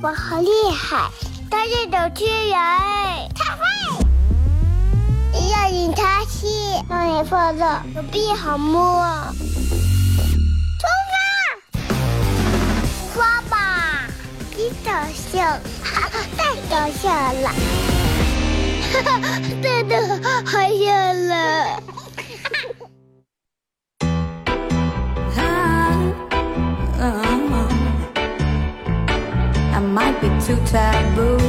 爸好厉害，他是小巨人，他会。要引他去，让你放的手臂好摸。出发，出发吧，你搞笑，太搞笑了，哈哈，真的好笑了。Too taboo.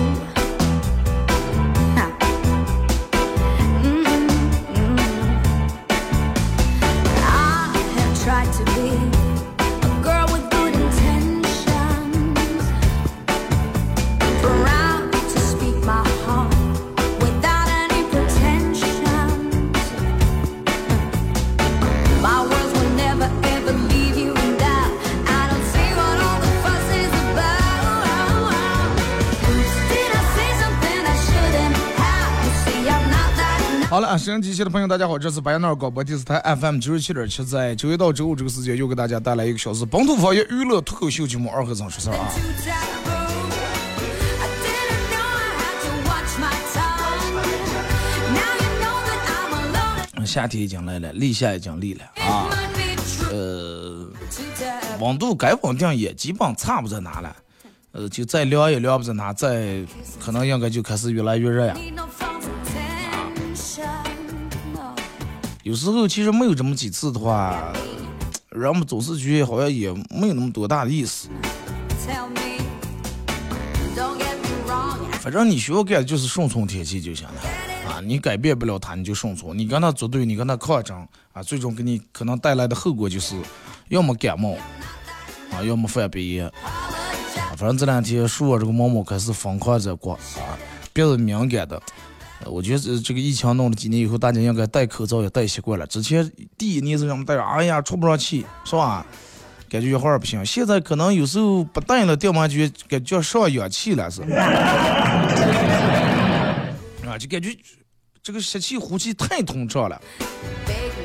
收音机前的朋友，大家好，这是白杨那广播电视台 FM 九十七点七，在周一到周五这个时间又给大家带来一个小时本土方言娱乐脱口秀节目《二和尚说事儿》啊。夏天已经来了，立夏已经立了啊。呃，温度该稳定也基本差不在哪了，呃，就再凉也凉不在哪，再可能应该就开始越来越热呀。有时候其实没有这么几次的话，人们总是觉得好像也没有那么多大的意思。反正你需要干的就是顺从天气就行了啊，你改变不了它，你就顺从，你跟他作对，你跟他抗争啊，最终给你可能带来的后果就是，要么感冒啊，要么犯鼻炎。啊，反正这两天树啊这个毛毛开始疯狂在刮啊，别人敏感的。我觉得这个疫情弄了几年以后，大家应该戴口罩也戴习惯了。之前第一年是让们戴，哎呀出不上气，是吧？感觉一会儿不行。现在可能有时候不戴了，掉完觉感觉上氧气了是。啊，就感觉这个吸气呼气太通畅了。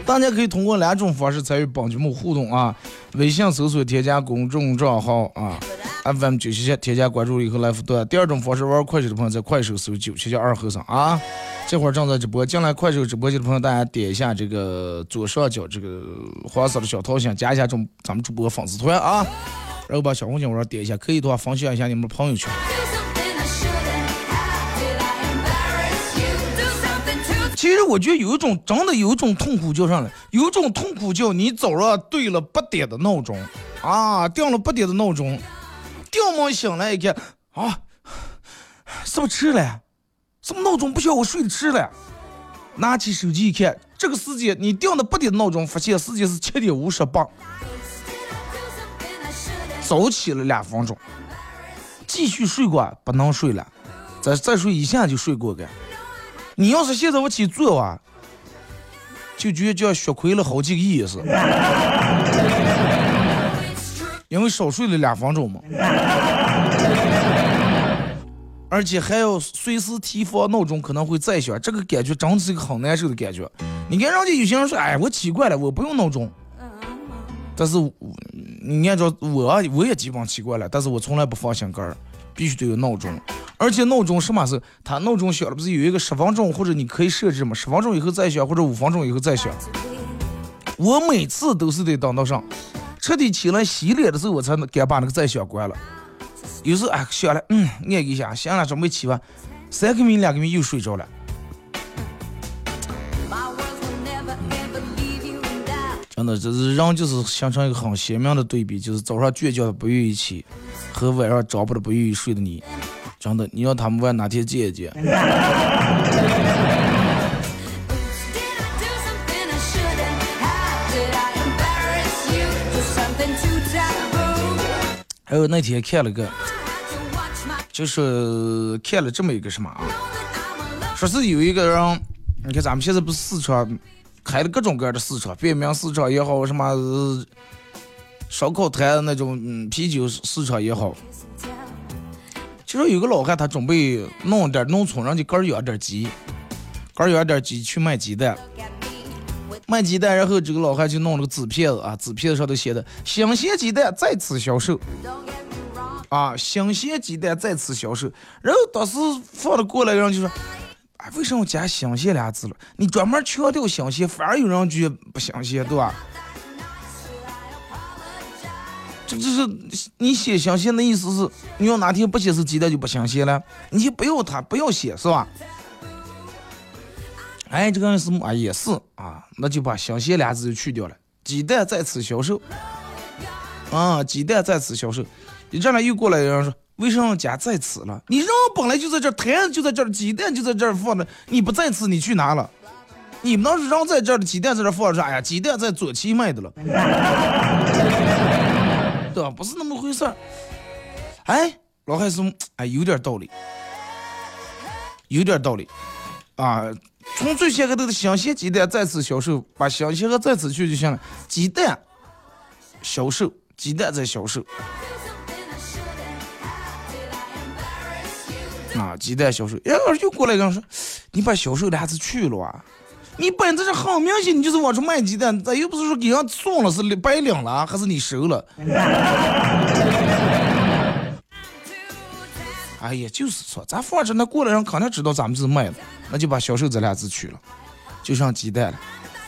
大家可以通过两种方式参与本节目互动啊：微信搜索添加公众账号啊，FM 九七七，添加关注以后来互动。第二种方式，玩快手的朋友在快手搜九七七二和尚啊，这会儿正在直播。进来快手直播间的朋友，大家点一下这个左上角这个黄色的小桃心，加一下中咱们主播粉丝团啊，然后把小红心往上点一下，可以的话分享一下你们的朋友圈。其实我觉得有一种真的有一种痛苦叫上来，有一种痛苦叫你早上对了八点的闹钟，啊，定了八点的闹钟，定门醒来一看，啊，是不是迟了？什么闹钟不叫？我睡迟了。拿起手机一看，这个时间你定的八点闹钟，发现时间是七点五十八，早起了两分钟。继续睡过不能睡了，再再睡一下就睡过去。你要是现在我起做啊，就觉得叫血亏了好几个亿似的，It's true. 因为少睡了两分钟嘛。而且还要随时提防闹钟可能会再响，这个感觉真是一个很难受的感觉。你看人家有些人说，哎，我起惯了，我不用闹钟。但是我你按照我我也基本习惯了，但是我从来不放心肝儿，必须得有闹钟。而且闹钟什么是它闹钟响了不是有一个十分钟或者你可以设置嘛，十分钟以后再响或者五分钟以后再响。我每次都是得等到上彻底起来洗脸的时候，我才能敢把那个再想关了。有时候哎响了，嗯，按一下，行了，准备起吧，三个米两个米又睡着了。真的，这是人就是形成一个很鲜明的对比，就是早上倔强的不愿意起，和晚上找不的不愿意睡的你。真的，你让他们玩哪天见一见？还有那天看了个，就是看了这么一个什么啊，说是有一个人，你看咱们现在不是市场开了各种各样的市场，便民市场也好，什么烧烤摊那种啤酒市场也好。其实有个老汉，他准备弄点农村人家个儿养点鸡，个儿养点鸡去卖鸡蛋。卖鸡蛋，然后这个老汉就弄了个纸片子啊，纸片子上头写的“新鲜鸡蛋在此销售”。啊，新鲜鸡蛋再次销售。然后当时放了过来，人就说，哎，为什么加新鲜俩字了？你专门强调新鲜，反而有人觉得不新鲜，对吧？这就是你写新鲜的意思是，你要哪天不写是鸡蛋就不新鲜了，你就不要它，不要写，是吧？哎，这个人是啊，也是啊，那就把新鲜俩字就去掉了，鸡蛋在此销售。啊，鸡蛋在此销售，你这样又过来有人说，为什么加在此了？你人本来就在这儿，摊就在这，鸡蛋就在这放着，你不在此，你去哪了？你们当时人在这儿的鸡蛋在这放着，哎呀，鸡蛋在左期卖的了，对吧？不是那么回事儿。哎，老汉是，哎，有点道理，有点道理啊。从最先开头的新鲜鸡蛋再次销售，把新鲜和再次去就行了，鸡蛋销售。鸡蛋在销售，啊，鸡蛋销售，然后又过来跟人说，你把销售的还是去了啊？你本质是很明显，你就是往出卖鸡蛋，咱又不是说给人送了是白领了，还是你收了？哎呀，就是说，咱放着那过来人肯定知道咱们是卖的，那就把销售这俩字去了，就剩鸡蛋了。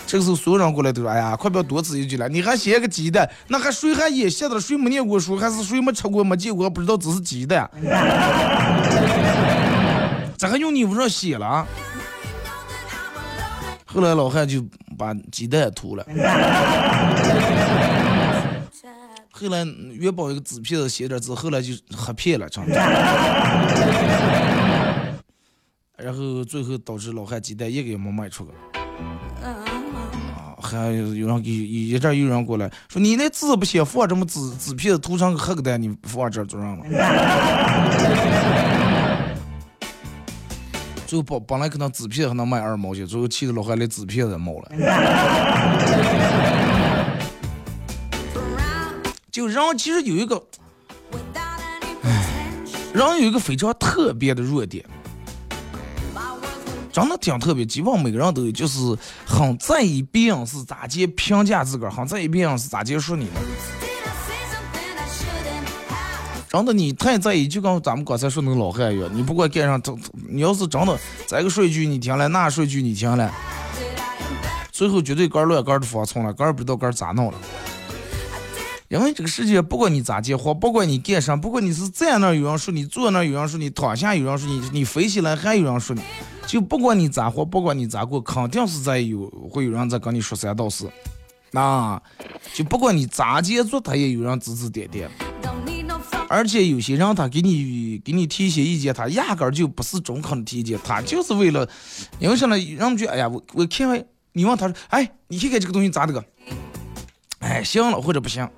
这个时候，所有人过来都说：“哎呀，快不要多此一举了！你还写个鸡蛋，那还谁还也写的？谁没念过书，还是谁没吃过、没见过，不知道这是鸡蛋？咋还用你屋上写了？”后来老汉就把鸡蛋涂了。后来元宝一个纸片子写点字，后来就黑片了，成。然后最后导致老汉鸡蛋一个也没卖出去。还有人给一一阵有人过来说你那字不写，放这么纸纸片子涂成个黑个蛋，你放这做上了。最后本本来可能纸片还能卖二毛钱，最后气得老汉连纸片子没了。就人其实有一个，唉人有一个非常特别的弱点。真的挺特别，基本上每个人都有，就是很在意别人是咋接评价自个儿，很在意别人是咋接说你的。真的，你太在意，就跟咱们刚才说那个老汉一样，你不管干啥，你要是真的这个说一句你听了，那说一句你听了，最后绝对杆乱杆的发错了，杆不知道杆咋弄了。因为这个世界，不管你咋结婚，不管你干啥，不管你是站那有人说你，坐那有人说你，躺下有人说你，你飞起来还有人说你，就不管你咋活，不管你咋过，肯定是在有会有人在跟你说三道四，那就不管你咋接做，他也有人指指点点。而且有些人他给你给你提一些意见，他压根儿就不是中肯的提意见，他就是为了，因为什么？人们觉哎呀，我我看完，你问他说，哎，你看看这个东西咋的个？哎，行了或者不行。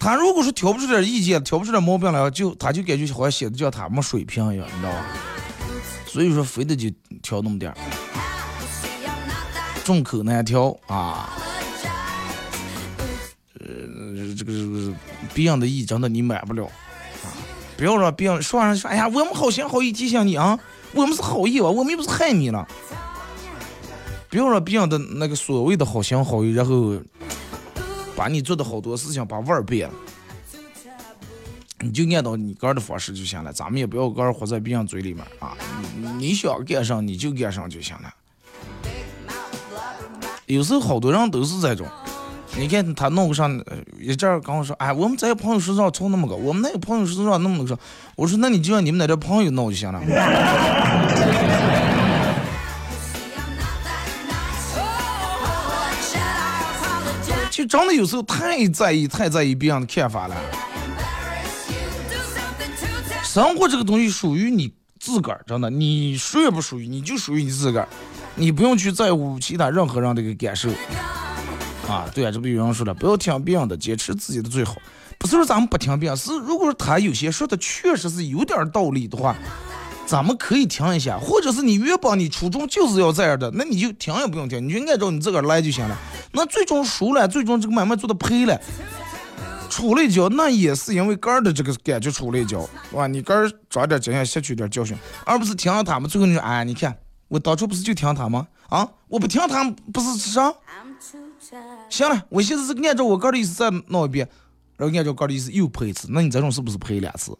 他如果说挑不出点意见，挑不出点毛病来，就他就感觉好像写的叫他没水平一样，你知道吧？所以说非得就挑那么点儿，众口难调啊。呃，这个这个别人的意真的你买不了啊！不要让别人说上说，哎呀，我们好心好意提醒你啊，我们是好意啊，我们又不是害你了。不要说别人的那个所谓的好心好意，然后。把你做的好多事情把味儿变了，你就按照你个人的方式就行了。咱们也不要个人活在别人嘴里面啊！你想干上你就干上就行了。有时候好多人都是这种，你看他弄个上一阵儿跟我说，哎，我们在朋友身上凑那么高，我们那个朋友身上那么高。我说那你就让你们那点朋友弄就行了。真的有时候太在意、太在意别人的看法了。生活这个东西属于你自个儿，真的，你属也不属于，你就属于你自个儿，你不用去在乎其他任何人的一个感受。啊，对啊，这不有人说了，不要听别人的，坚持自己的最好。不是说咱们不听别人，是如果说他有些说的确实是有点道理的话。咱们可以听一下，或者是你原本你初衷就是要这样的，那你就听也不用听，你就按照你自个儿来就行了。那最终输了，最终这个买卖做的赔了，出了一跤，那也是因为个儿的这个感觉出了一跤，是吧？你个儿长点经验，吸取点教训，而不是听了他们，最后你说，哎，你看我当初不是就听他吗？啊，我不听他们不是啥？行了，我现在是按照我个儿的意思再弄一遍，然后按照哥的意思又赔一次，那你这种是不是赔两次？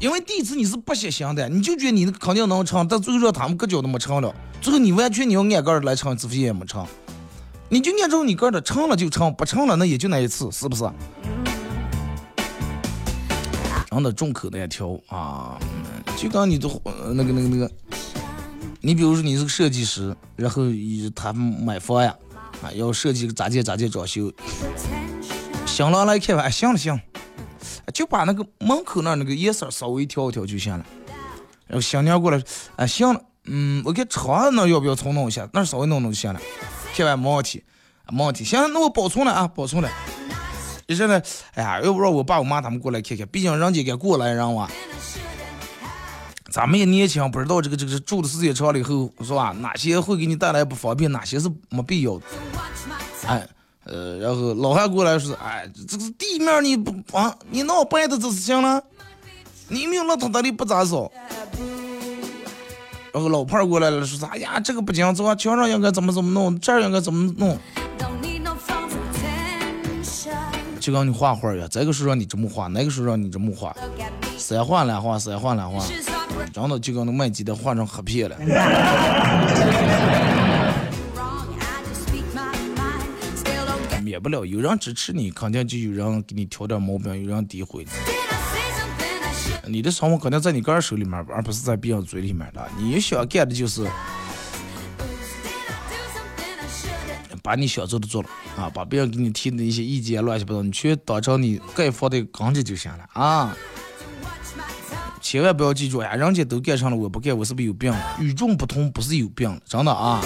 因为第一次你是不写心的，你就觉得你肯定能成，但最后他们搁脚都没成了，最后你完全你要按个儿来成，自费也没成，你就按照你个儿的成了就成，不成了那也就那一次，是不是？真的众口难调啊！就刚你的那个那个那个，你比如说你是个设计师，然后以他买房呀，啊要设计个咋建咋建装修，行了来看完，哎行了行，就把那个门口那那个颜色稍微调一调就行了。然后新娘过来，啊行了，嗯，我看窗那要不要重弄一下，那稍微弄弄就行了。看完没问题，没问题，行，那我保存了啊，保存了。一上来，哎呀，要不让我爸我妈他们过来看看，毕竟人家该过来人哇。咱们也年轻，不知道这个这个住的时间长了以后，是吧？哪些会给你带来不方便，哪些是没必要的。哎，呃，然后老汉过来说，哎，这个地面你不啊，你闹白的这是行了，你没有那他那里不咋扫。然后老胖过来了，说啥哎呀，这个不行，这墙上应该怎么怎么弄，这儿应该怎么弄。就跟你画画一样，这个时候让你这么画，那个时候让你这么画，三画两画，三画两画，She's heartbreaking. 真的就跟那卖鸡的画成黑片了。免不了有人支持你，肯定就有人给你挑点毛病，有人诋毁你。你的生活肯定在你个人手里面，而不是在别人嘴里面的。你想干的就是把你想做的做了啊，把别人给你提的一些意见乱七八糟，你去当成你该放的钢着就行了啊。千万不要记住，呀，人家都干上了，我不干，我是不是有病？与众不同不是有病，真的啊。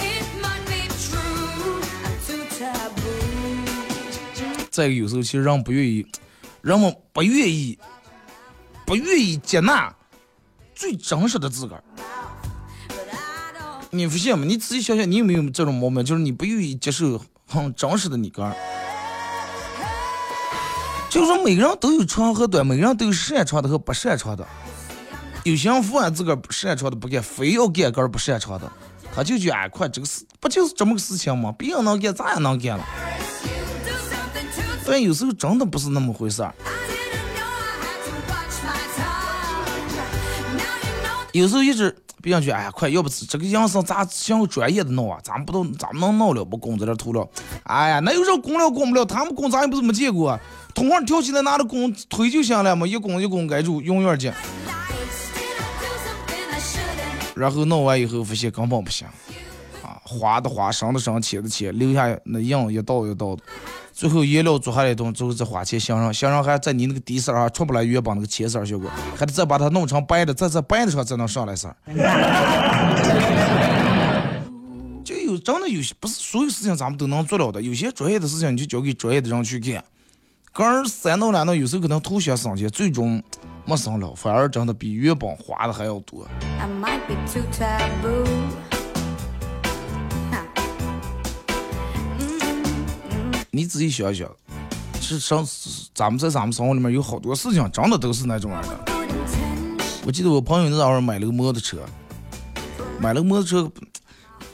再，有时候其实人不愿意，人们不愿意，不愿意接纳最真实的自个儿。你发现吗？你仔细想想，你有没有这种毛病？就是你不愿意接受很真实的你个儿。就是说，每个人都有长和短，每个人都有擅长的和不擅长的。有些人不按自个儿不擅长的不干，非要干个儿不擅长的，他就觉得哎，快这个事不就是这么个事情吗？别人能干，咱也能干了。但有时候真的不是那么回事儿。有时候一直别人去，哎呀，快，要不这个养生咋像个专业的弄啊？咱们不都咱们能弄了不？工资这投了，哎呀，那有啥工了工不了？他们工咱也不怎么见过、啊，同行跳起来拿着工推就行了嘛，一工一工盖住，永远见。然后弄完以后发现根本不行，啊，花的花，伤的伤，钱的钱，留下那印一道一道的。最后颜料做下来一顿，最后再花钱镶上，镶上还在你那个底色儿啊出不来原本那个浅色儿效果，还得再把它弄成白的，再在白的上才能上来色儿。就有真的有些不是所有事情咱们都能做了的，有些专业的事情你就交给专业的人去干。个人三弄两弄，有时候可能图些省钱，最终没省了，反而真的比原本花的还要多。I might be too taboo. 你仔细想想，是上咱们在咱们生活里面有好多事情，真的都是那种样的。Good intention. 我记得我朋友那会儿买了个摩托车，买了个摩托车，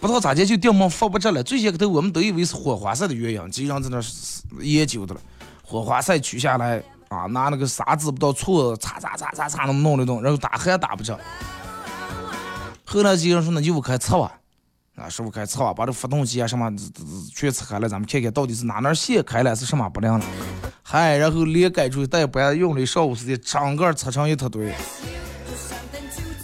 不知道咋的就掉毛发不着了。最先个头我们都以为是火花塞的原因，经常在那研究的了。火花塞取下来啊，拿那个砂纸不知道锉擦擦擦擦擦那么弄了弄，然后打还打不着。后来几个人说那就我开擦吧，啊，师傅开测吧，把这发动机啊什么全拆开了，咱们看看到底是哪根线开了，是什么不良了。嗨，然后连改出带搬用了一上午时间，整个拆成一坨堆。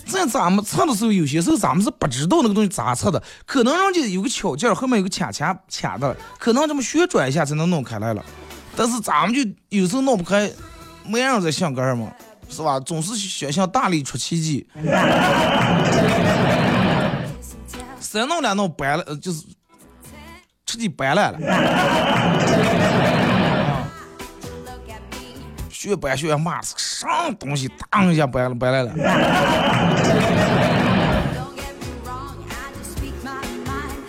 在咱们测的时候，有些时候咱们是不知道那个东西咋测的，可能人家有个巧劲儿，后面有个卡卡卡的，可能这么旋转一下才能弄开来了。但是咱们就有时候弄不开，没人在想干嘛，是吧？总是想象大力出奇迹，三弄两弄掰了，就是彻底掰烂了。Look at me. 学掰学骂啥东西，当一下掰了掰烂了。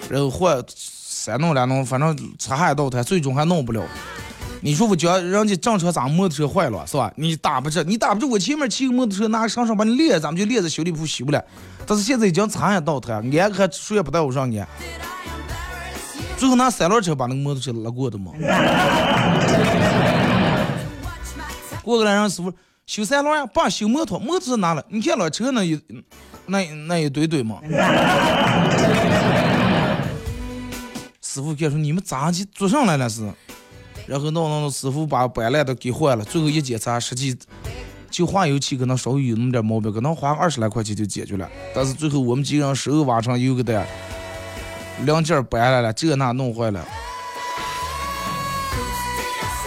然后换三弄两弄，反正擦还道台，最终还弄不了。你说我叫人家正常咱摩托车坏了是吧？你打不着，你打不着，我前面骑个摩托车拿个绳绳把你裂，咱们就裂在修理铺修不了。但是现在已经擦也倒台，安还谁也不带我上安。Did I embarrass you? 最后拿三轮车把那个摩托车拉过的嘛。过个来让师傅修三轮呀，爸修摩托，摩托车拿了，你看了车那一那那一堆堆嘛。师傅看说你们咋去坐上来了是？然后闹闹闹，师傅把板烂都给换了，最后一检查，实际就化油器可能稍微有那么点毛病，可能花二十来块钱就解决了。但是最后我们几个人手挖成有个的，两件掰来了，这那弄坏了。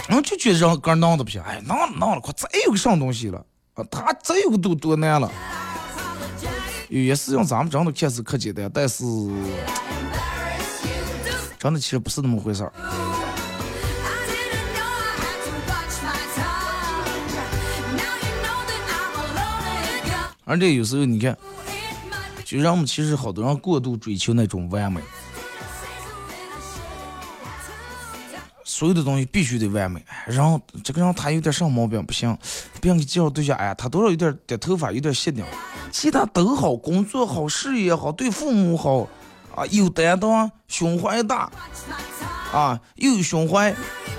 然后就觉得让哥闹的不行，哎，闹了闹了，快再有个上东西了啊！他再有个都多难了。有些事情咱们真的看似可简单，但是真的其实不是那么回事儿。而且有时候你看，就让我们其实好多人过度追求那种完美，所有的东西必须得完美。然后这个人他有点啥毛病不行，别人给介绍对象，哎呀，他多少有点掉头发，有点斜顶，其他都好，工作好，事业好，对父母好，啊，有担当，胸怀大，啊，又有胸怀，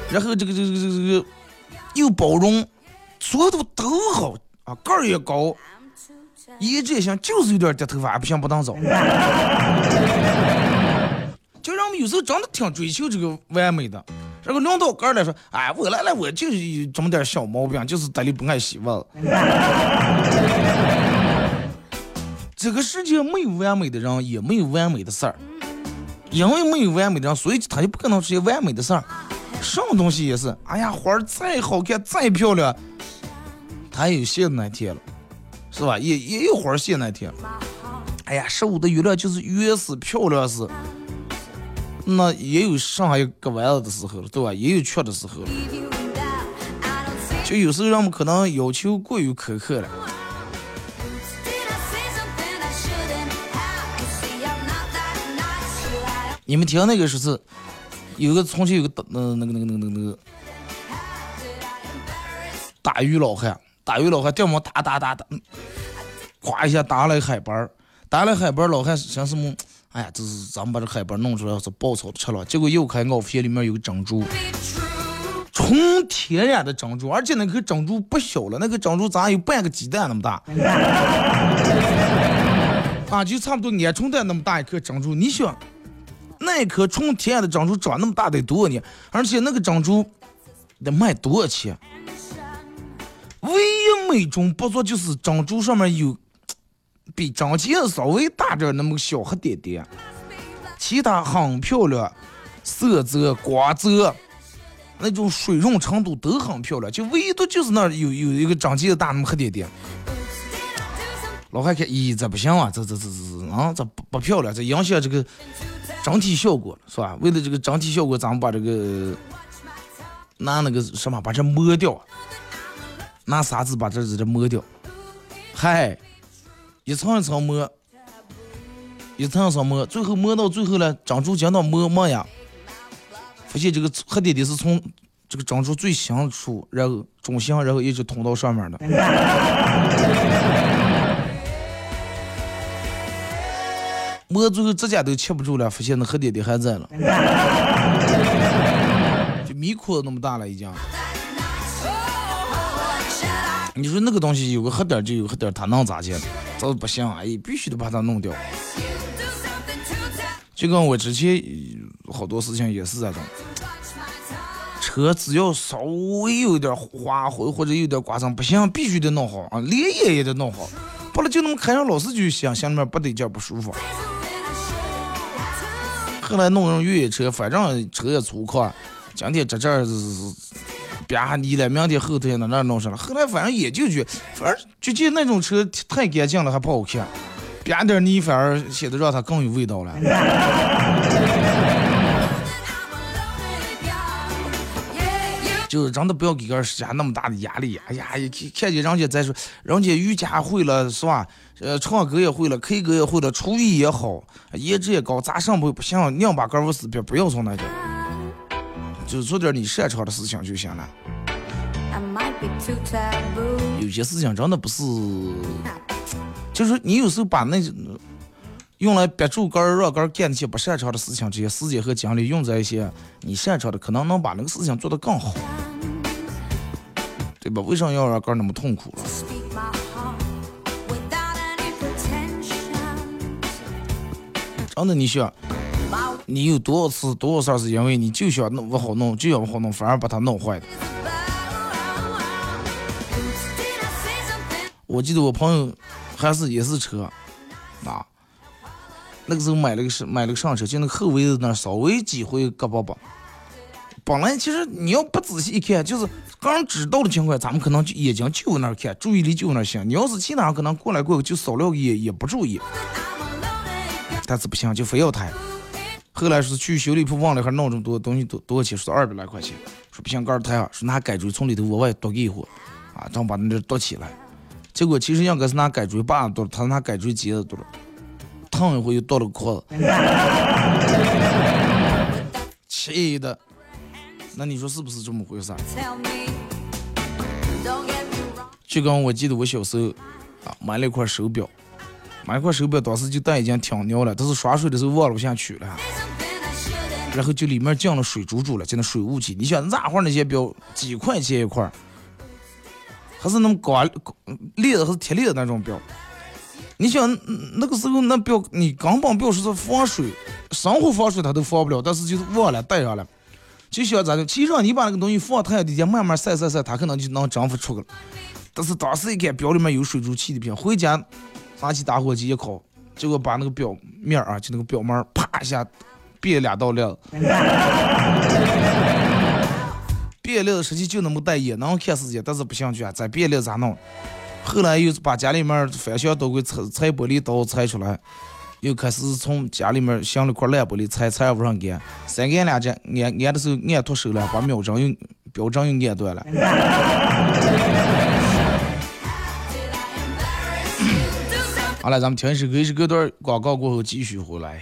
然后这个这个这个这个又包容，所有的都好啊，个儿也高。一直也行，就是有点掉头发，不行不当早。就让我们有时候真的挺追求这个完美的。然后轮到个来说，哎，我来来，我就是有这么点小毛病，就是得里不爱洗袜子。这个世界没有完美的人，也没有完美的事儿。因为没有完美的人，所以他就不可能出现完美的事儿。什么东西也是，哎呀，花儿再好看再漂亮，它也有谢的那天了，是吧，也也有一会儿现在天，哎呀，十五的月亮就是圆始漂亮，是那也有上海一个玩儿的时候了，对吧？也有缺的时候，就有时候人们可能要求过于苛刻了。你们听那个说是有个重庆有个大，嗯，那个那个那个那个那个大鱼老汉。打鱼老汉掉毛打打打打，嗯咵一下打了一海板儿，打了海板儿，老汉想什么？哎呀，这是咱们把这海板儿弄出来是爆炒吃了，结果又开袄片里面有个珍珠，纯天然的珍珠，而且那颗珍珠不小了，那个珍珠咋有半个鸡蛋那么大？啊，就差不多鹌鹑蛋那么大一颗珍珠，你想，那一颗纯天然的珍珠长那么大得多少年？而且那个珍珠得卖多少钱？唯一美中不足就是珍珠上面有 比真钱稍微大点那么个小黑点点，其他很漂亮，色泽、光泽。那种水润程度都很漂亮，就唯独就是那有有一个长结大那么黑点点。老汉看，咦，这不行啊，这这这这这啊，这不不漂亮，这影响这个整体效果，是吧？为了这个整体效果，咱们把这个拿那个什么把这磨掉，拿砂纸把这这这磨掉，嗨，一层一层磨，一层一层磨，最后磨到最后呢，珍珠讲到磨磨呀。发现这个黑点点是从这个珍珠最深处，然后中心，然后一直通到上面的。磨最后指甲都切不住了，发现那黑点点还在了，就米窟那么大了已经。你说那个东西有个黑点就有黑点儿，它能咋见？这不行，哎，必须得把它弄掉。就跟我之前好多事情也是这种，车只要稍微有点划痕或者有点刮伤，不行，必须得弄好啊，连夜也得弄好，不然就那么开上老是就想心里面不得劲不舒服。后来弄上越野车，反正车也粗犷，今天这这儿吧你了，明天后天那那弄上了。后来反正也就觉，反正就觉得那种车太干净了，还不好看，吧点泥反而显得让它更有味道了。就是真的不要给个施加那么大的压力。哎呀，一看见人家再说，人家瑜伽会了是吧？呃，唱歌也会了，K 歌也会了，厨艺也好，颜值也高，咋上不不行？硬把杆儿死别不要从那点，就做点你擅长的事情就行了。有些事情真的不是，就是你有时候把那用来憋住根儿，让根儿干那些不擅长的事情，这些时间和精力用在一些你擅长的，可能能把那个事情做得更好，对吧？为什么要让根儿那么痛苦了.真的，你想，你有多少次、多少事是因为你就想弄不好弄，就想不好弄，反而把它弄坏的？我记得我朋友还是也是车，啊，那个时候买了个是买了个上车，就那个后尾子那稍微几回胳膊吧。本来其实你要不仔细一看，就是刚知道的情况，咱们可能就眼睛就那儿看，注意力就那儿行。你要是其他可能过来过去就扫了个眼，也不注意，但是不行，就非要抬。后来说去修理铺忘了还弄这么多东西多多少钱？说二百来块钱。说不行，杆儿太啊，说拿改锥从里头往外剁一会儿，啊，这样把那这剁起来。结果其实应该是拿改锥把子剁，他拿改锥接着剁了，烫一回又剁了个壳子，气的。那你说是不是这么回事？就跟我记得我小时候啊，买了一块手表，买一块手表，当时就戴已经挺牛了，但是刷水的时候忘了不下去了。然后就里面进了水珠珠了，就那水雾气。你想那会儿那些表几块钱一块，还是那么高裂的还是铁裂的那种表。你想那个时候那表，你根本表示是防水，生活防水它都防不了，但是就是忘了带上了。就想咋的，其实你把那个东西放太阳底下慢慢晒晒晒，它可能就能蒸发出去了。但是当时一看表里面有水珠气的片，回家拿起打火机一烤，结果把那个表面啊，就那个表面啪一下别俩道裂了。别裂的实际就那么带也能看时间，但是不想去啊，再别裂咋弄？后来又把家里面翻箱倒柜拆拆玻璃刀拆出来，又开始从家里面镶了块烂玻璃拆拆不上按，三按两按按按的时候按脱手了，把秒针又表针又按断了。好了，咱们听一首歌，一首歌段广告过后继续回来。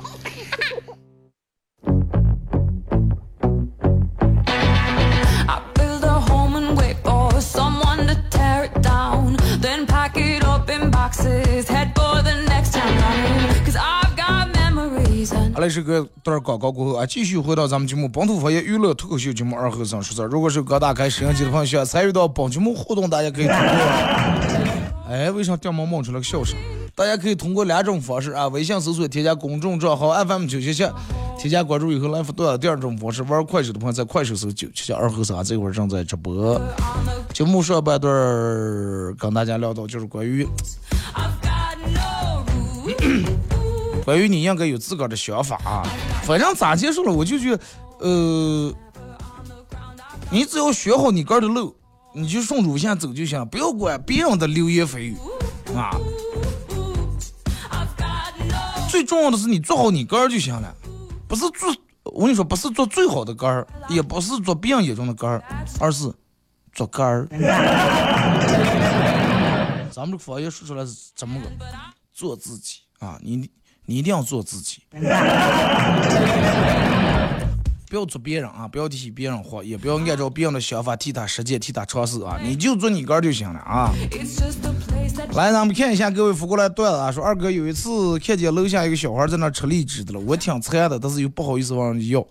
好嘞，这个段广告过后啊，继续回到咱们节目《本土方言娱乐脱口秀节目二和尚说事儿》。如果是刚打开摄像机的朋友，想参与到本节目互动，大家可以通过。哎，为啥掉毛冒出了个笑声？大家可以通过两种方式啊，微信搜索添加公众账号 FM 九七七，添加关注以后来发段。第二种方式，玩快手的朋友在快手搜九七七二和三，这会儿正在直播。节目上半段儿跟大家聊到就是关于 关于你应该有自个儿的想法啊。反正咋结束了，我就觉得，呃，你只要学好你个儿的路，你就顺主线走就行，不要管别人的流言蜚语啊。最重要的是你做好你个儿就行了，不是做，我跟你说，不是做最好的个儿，也不是做别人眼中的个儿，而是做个儿。咱们这方言说出来是怎么个？做自己啊！你你一定要做自己，不要做别人啊！不要替别人活，也不要按照别人的想法替他实践、替他尝试啊！你就做你个儿就行了啊！来，咱们看一下各位发过来段子啊，说二哥有一次看见楼下一个小孩在那吃荔枝的了，我挺馋的，但是又不好意思往人家要，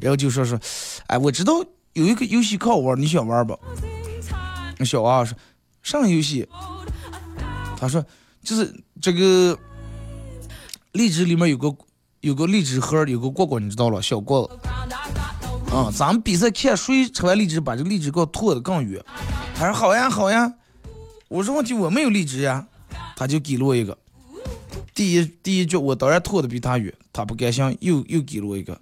然后就说说，哎，我知道有一个游戏可好玩，你想玩不？那小娃说，啥游戏？他说就是这个荔枝里面有个有个荔枝核，有个果果，你知道了，小果子。啊、咱们比赛看谁吃完荔枝把这个荔枝给我吐的更远。他说好呀好呀，我说问题我没有荔枝呀，他就给了我一个。第一第一局我当然拖的比他远，他不甘心又又给了我一个。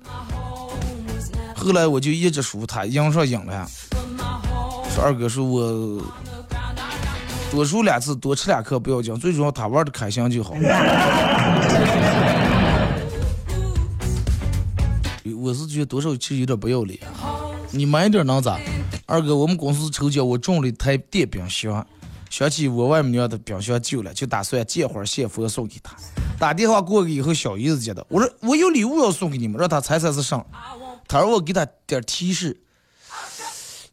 后来我就一直输，他赢上赢了。说二哥说我多输两次，多吃两颗不要紧，最主要他玩的开心就好。我是觉得多少其实有点不要脸。你慢一点能咋？二哥，我们公司抽奖，我中了一台电冰箱。想起我外母娘的冰箱旧了，就打算借会儿现佛送给她。打电话过去以后，小姨子接的，我说我有礼物要送给你们，让她猜猜是啥。她说我给她点提示，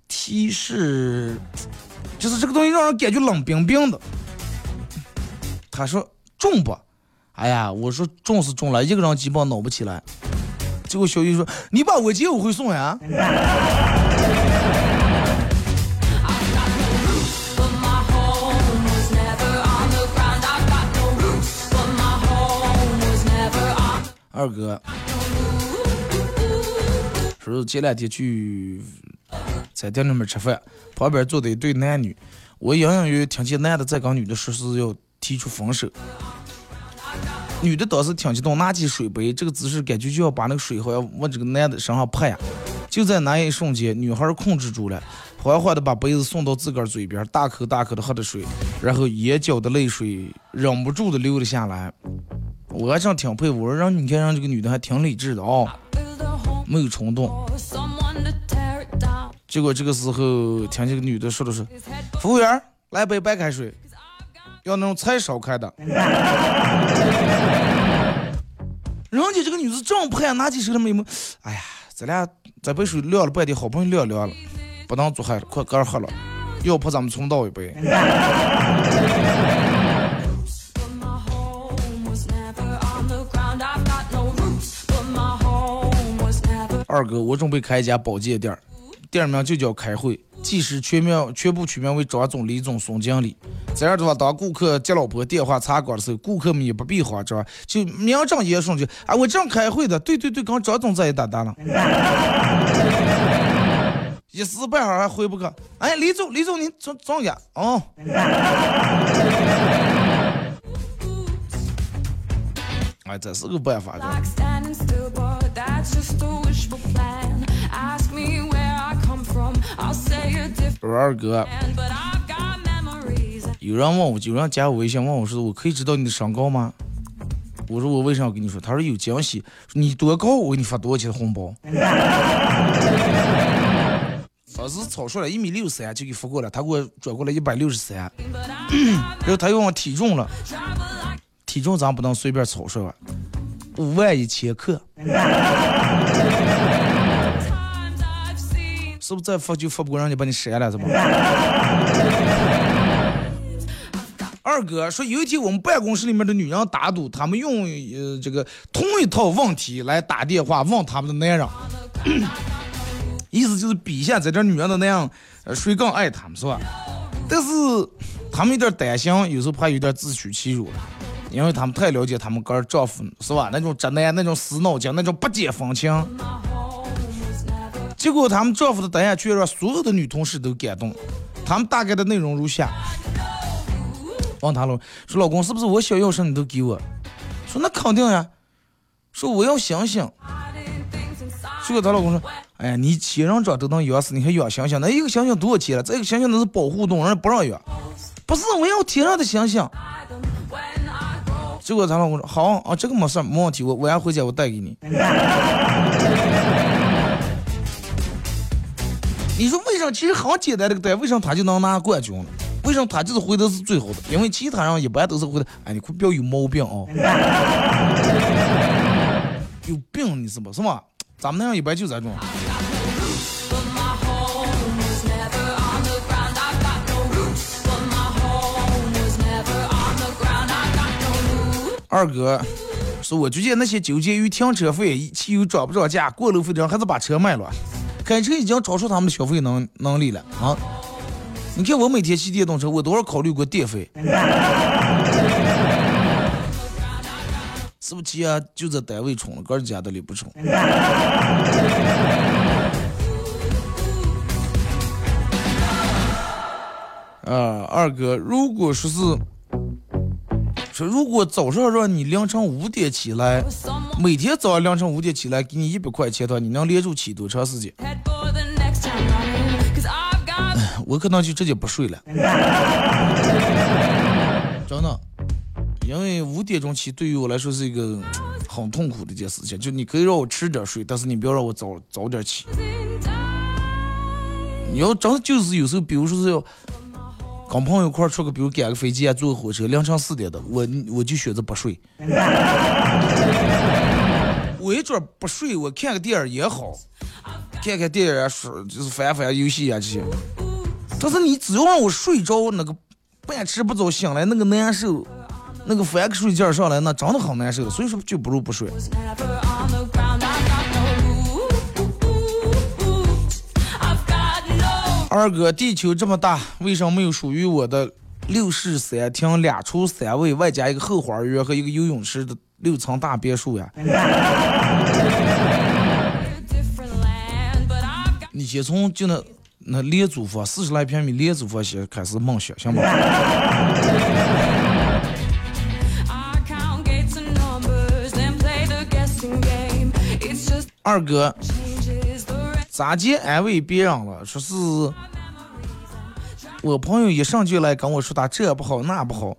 提示就是这个东西让人感觉冷冰冰的。他说重不？哎呀，我说重是重了，一个人基本弄不起来。结果小姨说你把我接我会送呀。二哥，说是前两天去餐厅里面吃饭，旁边坐的一对男女，我隐隐约约听见男的在跟女的说是要提出分手。女的当时挺激动，拿起水杯，这个姿势感觉就要把那个水好像往这个男的身上泼呀。就在那一瞬间，女孩控制住了，缓缓的把杯子送到自个儿嘴边，大口大口的喝着水，然后眼角的泪水忍不住的流了下来。我还真挺佩服，我说让你看让这个女的还挺理智的哦，没有冲动。结果这个时候听这个女的说的是：“服务员，来杯白开水，要那种菜烧开的。”人家这个女子正盼拿起手里面没，哎呀，咱俩这杯水晾了半天，好不容易晾凉了，不能做害了，快干喝了，要不咱们重倒一杯。二哥，我准备开一家保健店，店名就叫开会，技师全名全部取名为张总、李总、孙经理。这样的话，当顾客接老婆电话插管的时候，顾客们也不必慌张，就名正言顺就啊，我正开会的，对对对，跟张总在一搭搭了。一时半会儿还回不去。哎，李总，李总，您总总家哦。哎，这是个办法，这。Like standing still, but that's just a wishful plan. Ask me where I come from, I'll say a different. 我说二哥.有人问我，有人加我微信问我说，我可以知道你的身高吗？我说我为啥要跟你说？他说有惊喜，你多高我给你发多少钱的红包。当时草率了一米六三就给发过来，他给我转过来一百六十三，然后他又问我体重了，体重咱不能随便草率吧？五万一千克，是不是再发就发不过，让你把你删了是吧？二哥说，有一天我们办公室里面的女人打赌，他们用呃这个同一套问题来打电话问他们的男人，意思就是比一下在这女人的那样，谁更爱他们是吧？但是他们有点担心，有时候怕有点自取其辱了，因为他们太了解他们个儿丈夫是吧？那种直男，那种死脑筋，那种不解风情。结果他们丈夫的答案却让所有的女同事都感动。他们大概的内容如下：问他了，说老公是不是我想要什么你都给我？说那肯定呀。说我要星星。结果她老公说，哎呀，你千人掌都能养死，你还养星星？那一个星星多少钱了？这个星星那是保护动物，人不让养。不是，我要天上的星星。结果他老公说，好啊，这个没事，没问题，我晚上回家我带给你。你说为啥？其实很简单这个单，为什么他就能拿冠军了？为什么他就是回的是最好的？因为其他人一般都是回的，哎，你可不要有毛病啊、有病你是不是吧？咱们那样一般就这种。二哥说，我最近那些纠结于停车费、汽油涨不涨价、过路费的人，还是把车卖了。开车已经超出他们的消费能能力了啊！你看我每天骑电动车，我多少考虑过电费？是不是啊？就在单位充了，个人家的里不充。啊，二哥，如果说是说，如果早上让你凌晨五点起来，每天早上凌晨五点起来，给你一百块钱的话，你能连住起多长时间我可能就直接不睡了，真的，因为五点钟起对于我来说是一个很痛苦的一件事情。就你可以让我迟点睡，但是你不要让我早早点起。你要真就是有时候，比如说是要跟朋友一块儿出个，比如赶个飞机啊，坐个火车，凌晨四点的，我我就选择不睡。我一准不睡，我看个电影也好，看看电影啊，说就是翻翻游戏啊这些。但是你只要让我睡着，那个半吃不着醒来那个难受，那个翻个睡觉上来，那真的很难受。所以说就不如不睡。二哥，地球这么大，为什么没有属于我的六室三厅、两厨三卫，外加一个后花园和一个游泳池的六层大别墅呀？你先从就那那廉租房四十来平米廉租房先开始梦想，行吗？二哥，咋接安慰别人了？说是我朋友一上就来跟我说他这不好那不好，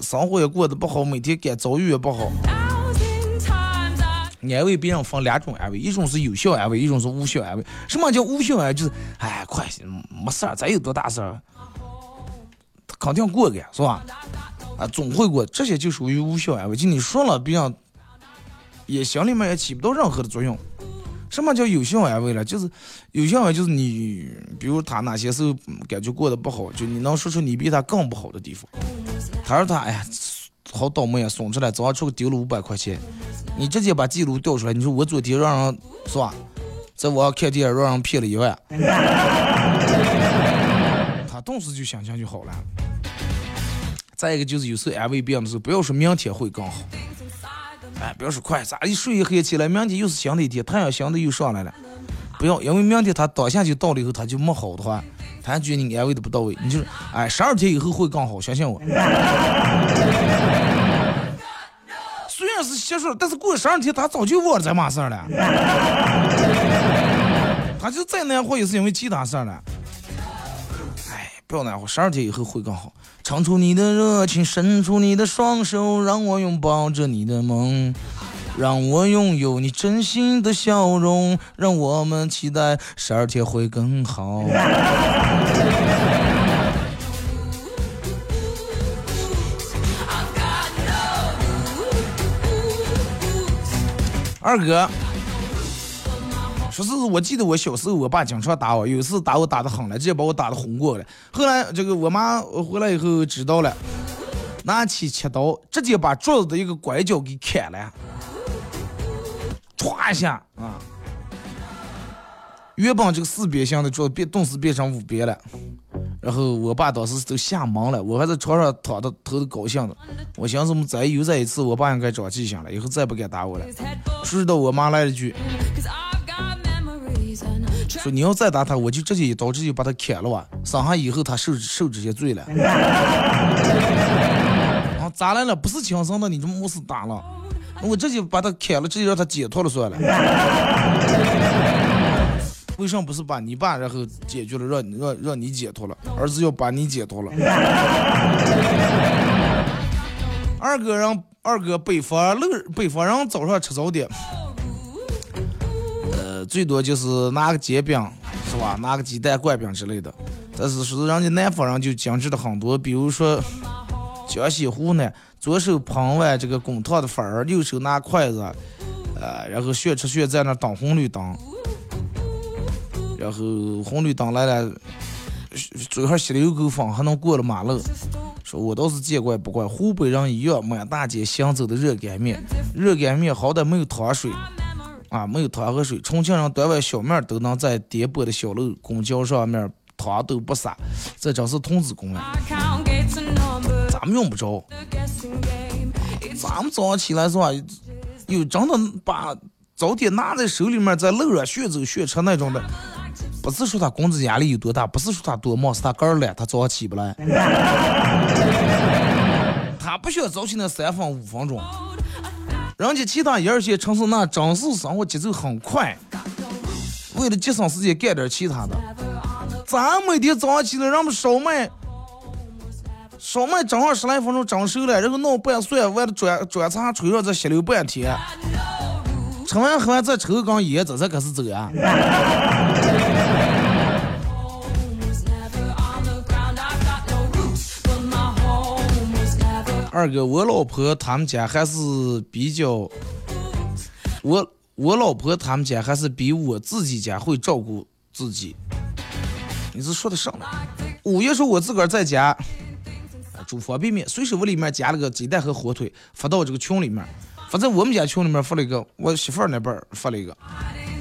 生活也过得不好，每天干遭遇也不好。安慰别人分两种安慰，一种是有效安慰，一种是无效安慰。什么叫无效安慰？就是哎，快，没事儿，咱有多大事儿，肯定过个是吧？啊，总会过，这些就属于无效安慰。就你说了，别人也心里面也起不到任何的作用。什么叫有效安慰了？就是有效安慰，就是你，比如他哪些时候嗯感觉过得不好，就你能说出你比他更不好的地方。他说他哎呀，好倒霉啊，损出来，早上出去丢了五百块钱。你直接把记录调出来，你说我昨天让人是吧，在网上看电影让人骗了一万，他顿时就心情就好了。再一个就是有时候安慰别人的时候，不要说明天会更好，哎，不要说快，咋一睡一黑起来，明天又是新的一天，太阳新的又上来了，不要，因为明天他当下就到了以后，他就没好的话，他还觉得你安慰的不到位，你就是哎，十二天以后会更好，相信我。虽然是瞎说，但是过了十二天，他早就忘了这码事儿了。他就再难活也是因为其他事儿了。哎，不要难活，十二天以后会更好。唱出你的热情，伸出你的双手，让我拥抱着你的梦，让我拥有你真心的笑容，让我们期待十二天会更好。二哥，说是我记得我小时候，我爸经常打我，有一次打我打的狠了，直接把我打的红过了。后来这个我妈回来以后知道了，拿起切刀，直接把桌子的一个拐角给砍了，歘一下啊！原本这个四边形的桌子变顿时变成五边了。然后我爸当时都吓懵了，我还在床上躺着，头都高兴了。我寻思，么再有这一次，我爸应该长记性了，以后再不敢打我了。谁知道我妈来了句说你要再打他，我就直接一刀直接把他砍了哇！伤下以后他受受这些罪了。啊，咋来了？不是轻生的，你这么没事打了？我直接把他砍了，直接让他解脱了算了。为什么不是把你爸然后解决了，让你让让你解脱了？儿子要把你解脱了。二哥让二哥北方乐北方人早上吃早点，最多就是拿个煎饼是吧？拿个鸡蛋灌饼之类的。但是说人家南方人就精致的很多，比如说江西湖南，左手捧碗这个滚烫的粉儿，右手拿筷子，呃，然后学吃学在那等红绿灯，然后红绿灯来了，嘴上吸了一口风，还能过了马路。说我倒是见怪不怪，湖北人一样满大街行走的热干面，热干面好歹没有汤水，啊，没有汤和水。重庆人端碗小面都能在颠簸的小路公交上面汤都不洒，这真是童子功呀！I count gates and numbers. 咱们用不着咱们早上起来是吧？有真的把早点拿在手里面，在路上炫走炫吃那种的。不是说他工资压力有多大，不是说他多忙，是他个儿懒，他早上起不来。他不需要早起那三分五分钟，人家其他一二线城市那真是生活节奏很快，为了节省时间干点其他的。咱每天早上起来，让们烧麦，烧麦蒸上十来分钟，蒸熟了，然后弄半蒜，完了转转茶吹上，再吸溜半天。吃完喝完再抽根烟，这才开始走啊！二哥，我老婆他们家还是比较，我我老婆他们家还是比我自己家会照顾自己。你是说的什么？五月说我自个儿在家煮方便面，随手往里面加了个鸡蛋和火腿，发到这个群里面，发在我们家群里面发了一个，我媳妇儿那边发了一个。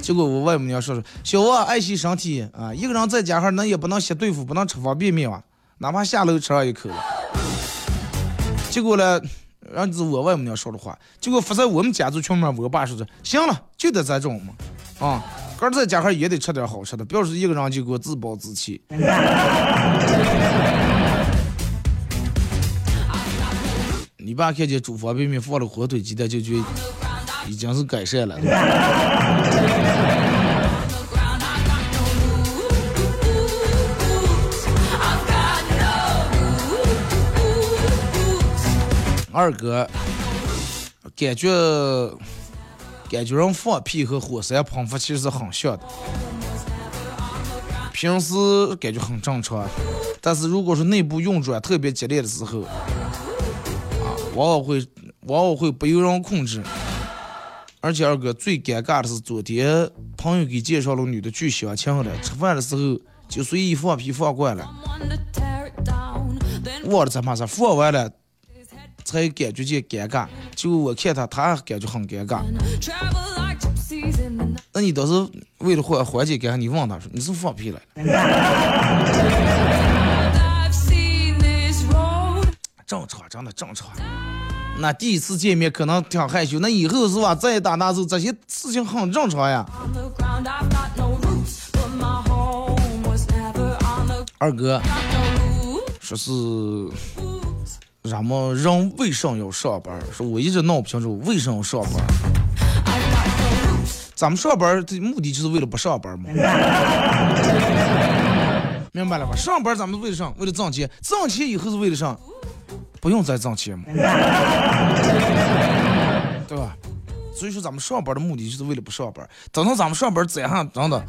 结果我外母娘说说，小王爱惜身体啊，一个人在家哈，那也不能瞎对付，不能吃方便面啊，哪怕下楼吃上一口了。结果呢，然后是我外母娘说的话，结果发在我们家族群里面，我爸说是行了，就得咱种嘛，啊，个儿在家哈也得吃点好吃的，不要是一个人就给我自暴自弃。你爸看见煮方便面放了火腿鸡蛋，就觉得已经是改善了。二哥，感觉感觉人放屁和火山喷发其实是很像的，平时感觉很正常，但是如果是内部运转特别激烈的时候，啊，往往会往往会不由人控制。而且二哥最尴尬的是，昨天朋友给介绍了女的去相亲了，吃饭的时候就随意放屁放惯了，忘了这嘛事，放完了才感觉见尴尬。就我看他，他感觉很尴尬。那你倒是为了缓缓解尴尬，你问他说你是放屁了？正常，真的正常。那第一次见面可能挺害羞，那以后是吧？再打那时候这些事情很正常呀。二哥说是咱们人为什么要上班？说我一直闹不清楚为什么要上班。咱们上班的目的就是为了不上班吗？明白了吧？上班咱们为了上？为了挣钱，挣钱以后是为了上？不用再挣钱嘛，对吧？所以说咱们上班的目的就是为了不上班。等到咱们上班这样真的，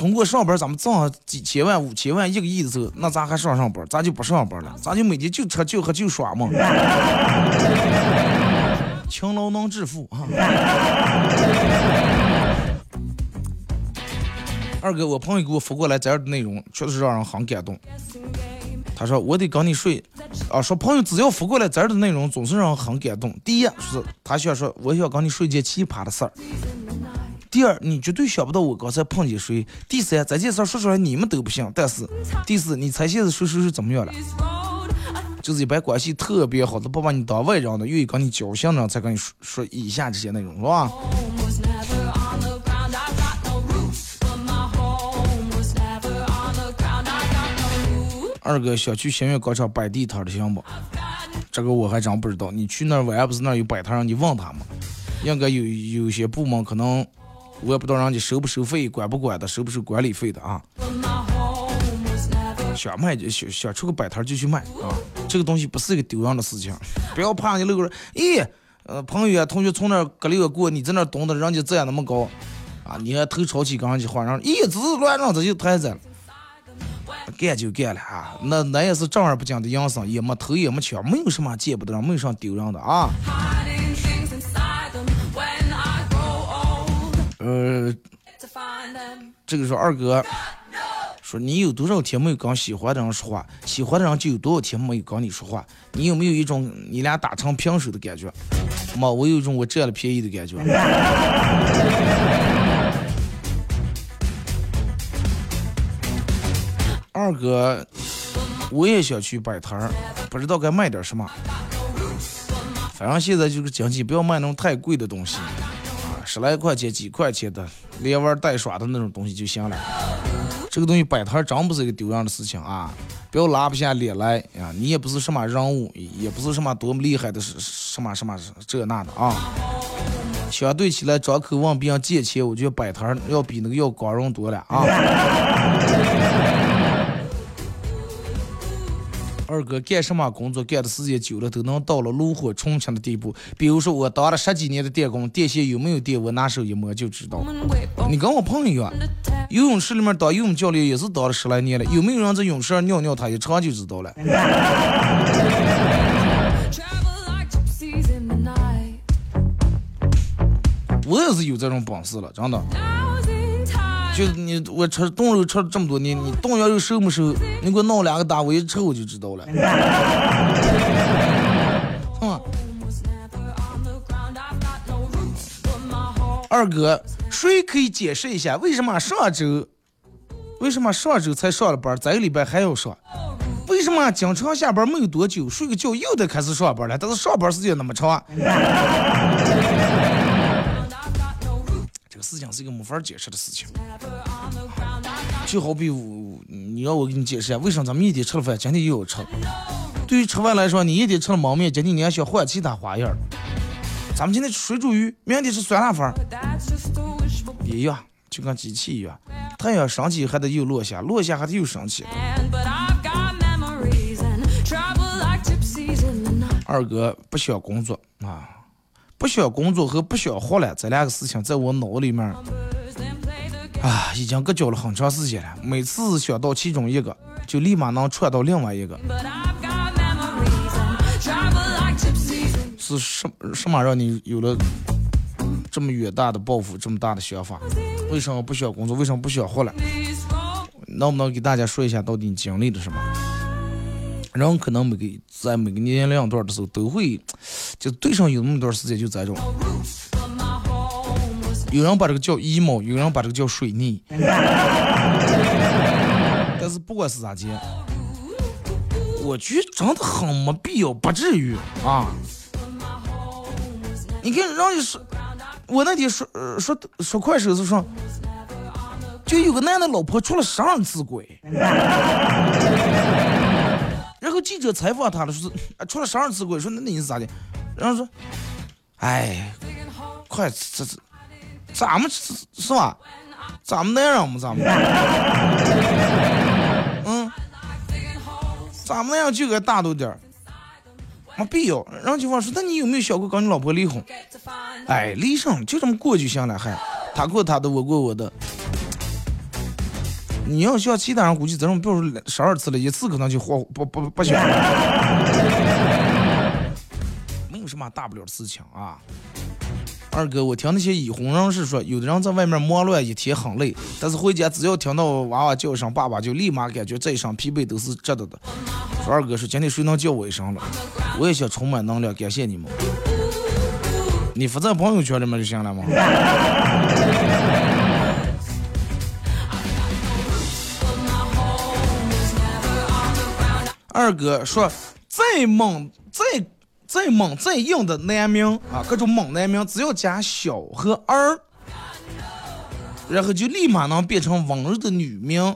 通过上班咱们挣几千万、五千万、一个亿的时候，那咱还上上班？咱就不上班了，咱就每天就吃就喝就耍嘛。勤劳能致富啊！二哥，我朋友给我发过来这样的内容，确实让人很感动。他说：“我得跟你睡，啊，说朋友只要发过来这样的内容，总是让人很感动。第一是他想说，我想跟你说一件奇葩的事儿；第二，你绝对想不到我刚才碰见谁；第三，这件事说出来你们都不信；但是第四，你猜现在谁谁是怎么样了？就是一般关系特别好的，不把你当外人的，愿意跟你交心的，才跟你说说以下这些内容，是吧？”二哥想去新月广场摆地摊的行不？这个我还真不知道。你去那儿晚上不是那儿有摆摊，你问他吗？应该有有些部门可能，我也不知道人家收不收费，管不管的，收不收管理费的啊？想卖就想想出个摆摊就去卖啊！这个东西不是一个丢人的事情，不要怕你路人，咦，呃，朋友啊，同学从那儿隔里过，你在那儿蹲着，人家站那么高啊，你还头朝起跟人家话，让咦，只是乱让这就太在了。干就干了啊，那那也是正儿八经的营生，也没偷也没抢，没有什么见不得人，没有什么丢人的啊。这个时候二哥说你有多少天没有跟喜欢的人说话，喜欢的人就有多少天没有跟你说话，你有没有一种你俩打成平手的感觉？没，我有一种我占了便宜的感觉。二哥，我也想去摆摊儿，不知道该卖点什么。反正现在就是经济，不要卖那种太贵的东西，十来块钱、几块钱的，连玩带耍的那种东西就行了。这个东西摆摊真不是一个丢人的事情啊，不要拉不下脸来呀。你也不是什么人物，也不是什么多么厉害的，什什么什么这那的啊。相对起来，张口问别人借钱，我觉得摆摊要比那个要光荣多了啊。二哥干什么工作干的时间久了，都能到了炉火纯青的地步。比如说，我当了十几年的电工，电线有没有电，我拿手一摸就知道。你跟我朋友一样，游泳池里面当游泳教练也是当了十来年了，有没有人在泳池上尿尿，他一尝就知道了。我也是有这种本事了，真的。就你，我吃冻肉吃了这么多年，你冻羊肉熟没熟？你给我弄两个大，我一吃我就知道了。嗯.二哥，谁可以解释一下为什么上周，为什么上周才上了班，这个礼拜还要上？为什么经常下班没有多久，睡个觉又得开始上班了？但是上班时间那么长，事情是一个没法解释的事情。就好比我，你让我给你解释一下，为什么咱们一天吃了饭，今天又要吃？对于吃饭来说，你一天吃了焖面，今天你还想换其他花样。咱们今天吃水煮鱼，明天吃酸辣粉，一样，就跟机器一样。它要升起还得又落下，落下还得又升起。二哥不想工作啊，不想工作和不想活了这两个事情，在我脑里面啊，已经搁搅了很长时间了。每次想到其中一个，就立马能串到另外一个。是什什么让你有了这么远大的抱负，这么大的想法？为什么不想工作？为什么不想活了？能不能给大家说一下，到底你经历了什么？人可能每个在每个年龄段的时候，都会就对上有那么段时间就这种。有人把这个叫 emo，有人把这个叫水逆。但是不管是咋接，我觉得真的很没必要，不至于啊。你看，人家说，我那天说说说快手是说，就有个男的老婆出了十二次轨，然后记者采访他了，说是出了十二次轨，说那你是咋的？然后说，哎，快这这。咱们是是吧？咱们那样吗？咱们，嗯，咱们那样就该大度点儿，没必要。然后对方说：“那你有没有想过跟你老婆离婚哎，离上就这么过就行了，还他过他的，我过我的。你要像其他人，估计这种，比如十二次了，一次可能就活不不不行，没有什么大不了的事情啊。二哥，我听那些已婚人士说，有的人在外面忙乱一天很累，但是回家只要听到娃娃叫一声爸爸，就立马感觉这一身疲惫都是值得的。说二哥说，今天谁能叫我一声了？我也想充满能量，感谢你们。你发在朋友圈里面就行了吗？二哥说，再猛、再再猛、再硬的男名啊，各种猛男名，只要加小和儿，然后就立马能变成温柔的女名。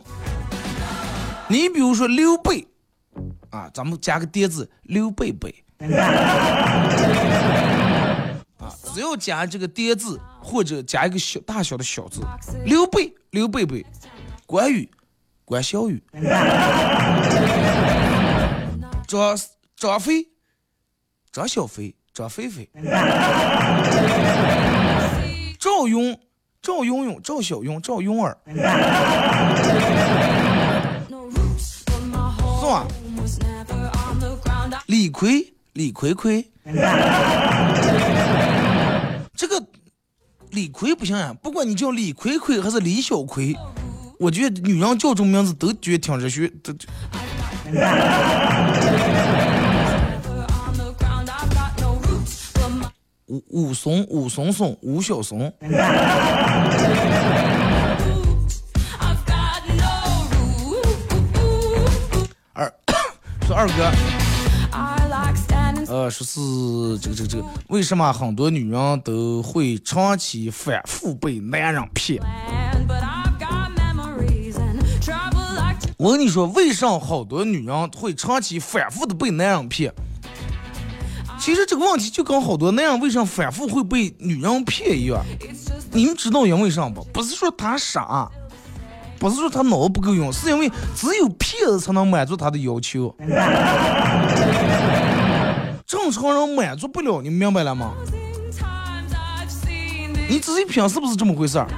你比如说刘备啊，咱们加个叠字，刘贝贝。啊，只要加这个叠字，或者加一个小大小的小字，刘备、刘贝贝，关羽、关小雨，张张飞、张小飞、张飞飞，赵勇、赵勇勇、赵小勇、赵勇儿。李逵、李逵逵，这个李逵不行呀，不管你叫李逵逵还是李小逵，我觉得女人叫这种名字都觉得挺热血，都 武松、武松松、吴小松。二说二哥，呃，说是这个这个这个，为什么很多女人都会长期反复被男人骗？我跟你说，为什么好多女人会长期反复的被男人骗？其实这个问题就跟好多那样为啥反复会被女人骗一样。你们知道因为啥不？不是说他傻，不是说他脑子不够用，是因为只有骗子才能满足他的要求，正常人满足不了，你明白了吗？你仔细品是不是这么回事儿？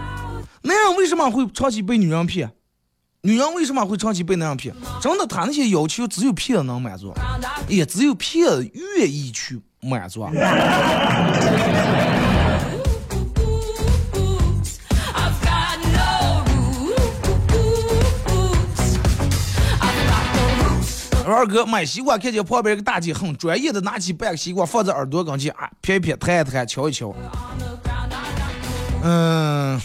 男人为什么会长期被女人骗？女人为什么会长期被男人骗？真的，她那些要求只有骗子能满足，也只有骗子愿意去满足。二哥买西瓜，看见旁边一个大姐很专业的拿起半个西瓜放在耳朵跟前啊，撇一撇，弹一弹，瞧一瞧。嗯，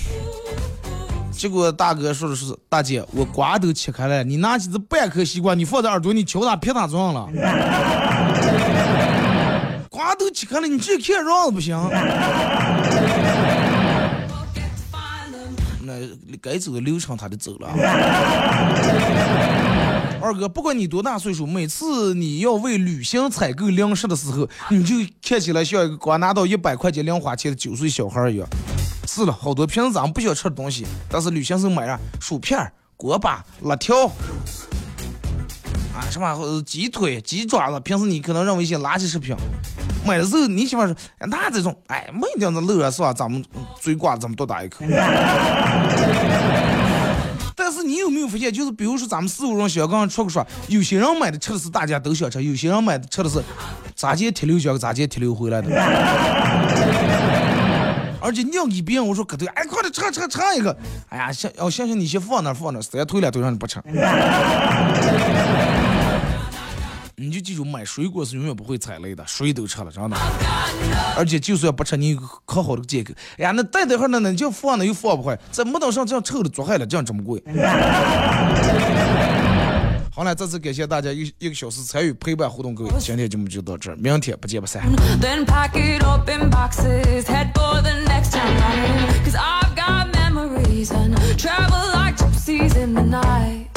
结果大哥说的是，大姐，我瓜都切开了，你拿起这半颗西瓜，你放在耳朵，你敲它撇它撞了。瓜都切开了，你这看让不行。那该走的流程他就走了。二哥，不管你多大岁数，每次你要为旅行采购粮食的时候，你就看起来像一个刚拿到一百块钱零花钱的九岁小孩一样。是了，好多平时咱们不想吃的东西，但是旅行时候买上薯片、锅巴、辣条，啊什么鸡腿、鸡爪子，平时你可能认为一些垃圾食品，买的时候你媳妇说，那这种，哎，没一定的肉啊是吧？咱们嘴瓜咱们多大一口。但是你有没有发现，就是比如说咱们四五人小刚出个说，有些人买的吃的是大家都想吃，有些人买的吃的是咋接提溜浆，咋接提溜回来的。而且尿一遍，我说可对，哎，快点尝尝尝一个，哎呀，行，要行行，你先放那放那，三退了都让你不吃。你就记住，买水果是永远不会踩雷的，谁都吃了，真的。而且就算不吃，你有可好的借口。哎呀，那待会儿那那就放那又放不坏，在木头上这样臭的做坏了，这样这么贵。好了，再次感谢大家一一个小时参与陪伴互动，各位，今天节目就到这，明天不见不散。And travel like gypsies in the night.